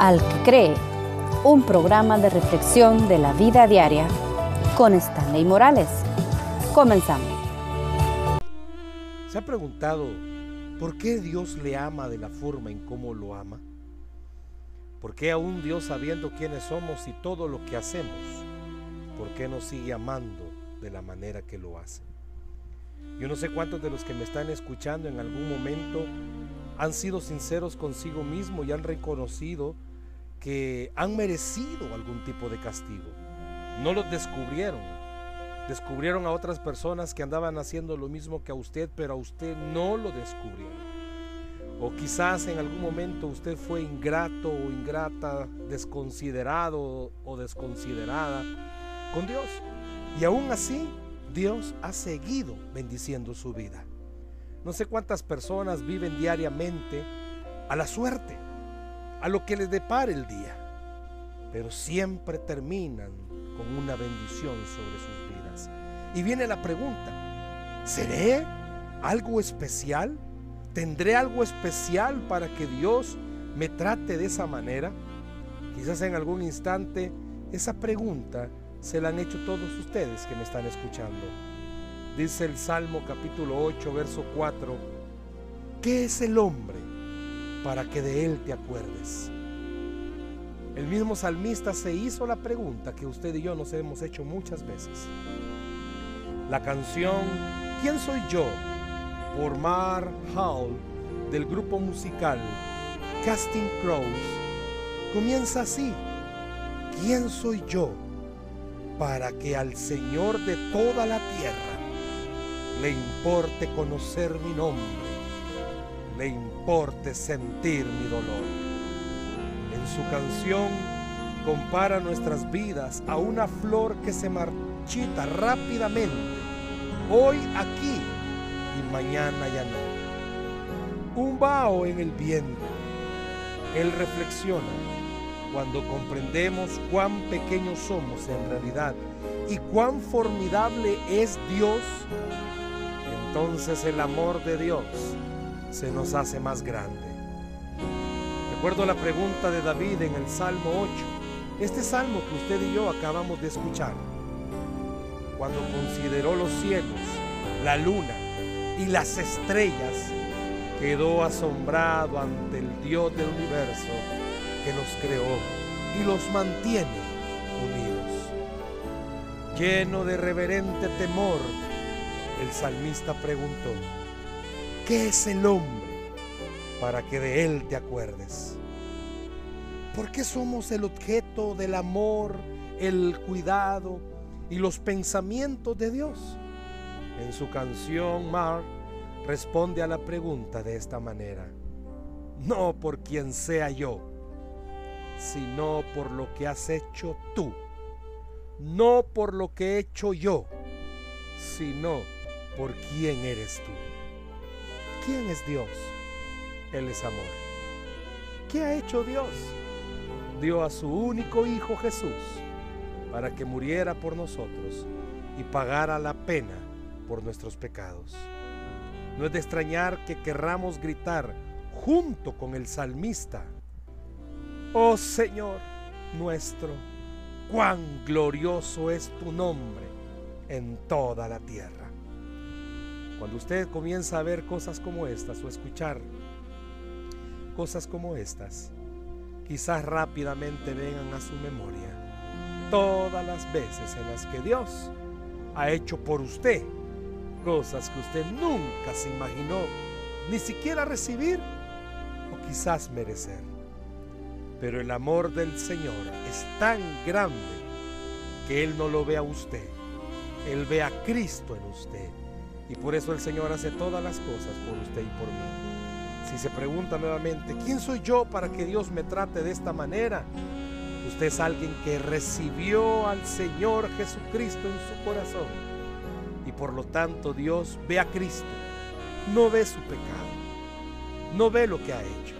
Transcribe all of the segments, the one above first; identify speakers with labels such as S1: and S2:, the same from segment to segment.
S1: Al que cree, un programa de reflexión de la vida diaria con Stanley Morales. Comenzamos.
S2: ¿Se ha preguntado por qué Dios le ama de la forma en cómo lo ama? ¿Por qué aún Dios sabiendo quiénes somos y todo lo que hacemos, por qué nos sigue amando de la manera que lo hace? Yo no sé cuántos de los que me están escuchando en algún momento han sido sinceros consigo mismo y han reconocido que han merecido algún tipo de castigo. No los descubrieron. Descubrieron a otras personas que andaban haciendo lo mismo que a usted, pero a usted no lo descubrieron. O quizás en algún momento usted fue ingrato o ingrata, desconsiderado o desconsiderada con Dios. Y aún así, Dios ha seguido bendiciendo su vida. No sé cuántas personas viven diariamente a la suerte a lo que les depare el día, pero siempre terminan con una bendición sobre sus vidas. Y viene la pregunta, ¿seré algo especial? ¿Tendré algo especial para que Dios me trate de esa manera? Quizás en algún instante esa pregunta se la han hecho todos ustedes que me están escuchando. Dice el Salmo capítulo 8, verso 4, ¿qué es el hombre para que de él te acuerdes. El mismo salmista se hizo la pregunta que usted y yo nos hemos hecho muchas veces. La canción ¿Quién soy yo? por Mar Hall del grupo musical Casting Crows comienza así. ¿Quién soy yo para que al Señor de toda la tierra le importe conocer mi nombre? Le importe sentir mi dolor. En su canción compara nuestras vidas a una flor que se marchita rápidamente, hoy aquí y mañana ya no. Un vaho en el viento. Él reflexiona cuando comprendemos cuán pequeños somos en realidad y cuán formidable es Dios, entonces el amor de Dios se nos hace más grande. Recuerdo la pregunta de David en el Salmo 8, este salmo que usted y yo acabamos de escuchar, cuando consideró los cielos, la luna y las estrellas, quedó asombrado ante el Dios del universo que los creó y los mantiene unidos. Lleno de reverente temor, el salmista preguntó, ¿Qué es el hombre para que de él te acuerdes? ¿Por qué somos el objeto del amor, el cuidado y los pensamientos de Dios? En su canción, Mark responde a la pregunta de esta manera. No por quien sea yo, sino por lo que has hecho tú. No por lo que he hecho yo, sino por quién eres tú. ¿Quién es Dios? Él es amor. ¿Qué ha hecho Dios? Dio a su único Hijo Jesús para que muriera por nosotros y pagara la pena por nuestros pecados. No es de extrañar que querramos gritar junto con el salmista, Oh Señor nuestro, cuán glorioso es tu nombre en toda la tierra. Cuando usted comienza a ver cosas como estas o escuchar cosas como estas, quizás rápidamente vengan a su memoria todas las veces en las que Dios ha hecho por usted cosas que usted nunca se imaginó ni siquiera recibir o quizás merecer. Pero el amor del Señor es tan grande que Él no lo ve a usted, Él ve a Cristo en usted y por eso el Señor hace todas las cosas por usted y por mí. Si se pregunta nuevamente, ¿quién soy yo para que Dios me trate de esta manera? Usted es alguien que recibió al Señor Jesucristo en su corazón. Y por lo tanto Dios ve a Cristo. No ve su pecado. No ve lo que ha hecho.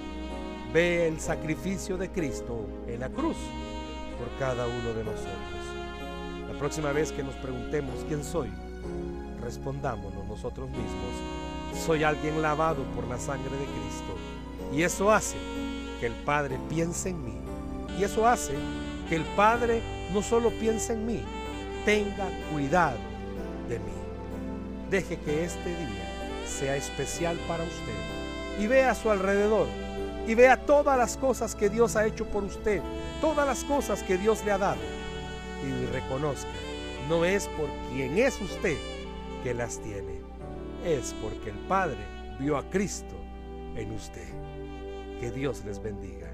S2: Ve el sacrificio de Cristo en la cruz por cada uno de nosotros. La próxima vez que nos preguntemos quién soy, respondámonos nosotros mismos, soy alguien lavado por la sangre de Cristo. Y eso hace que el Padre piense en mí Y eso hace que el Padre no solo piense en mí, tenga cuidado de mí. Deje que este día sea especial para usted y vea a su alrededor y vea todas las cosas que Dios ha hecho por usted, todas las cosas que Dios le ha dado y reconozca, no es por quien es usted que las tiene, es porque el Padre vio a Cristo en usted. Que Dios les bendiga.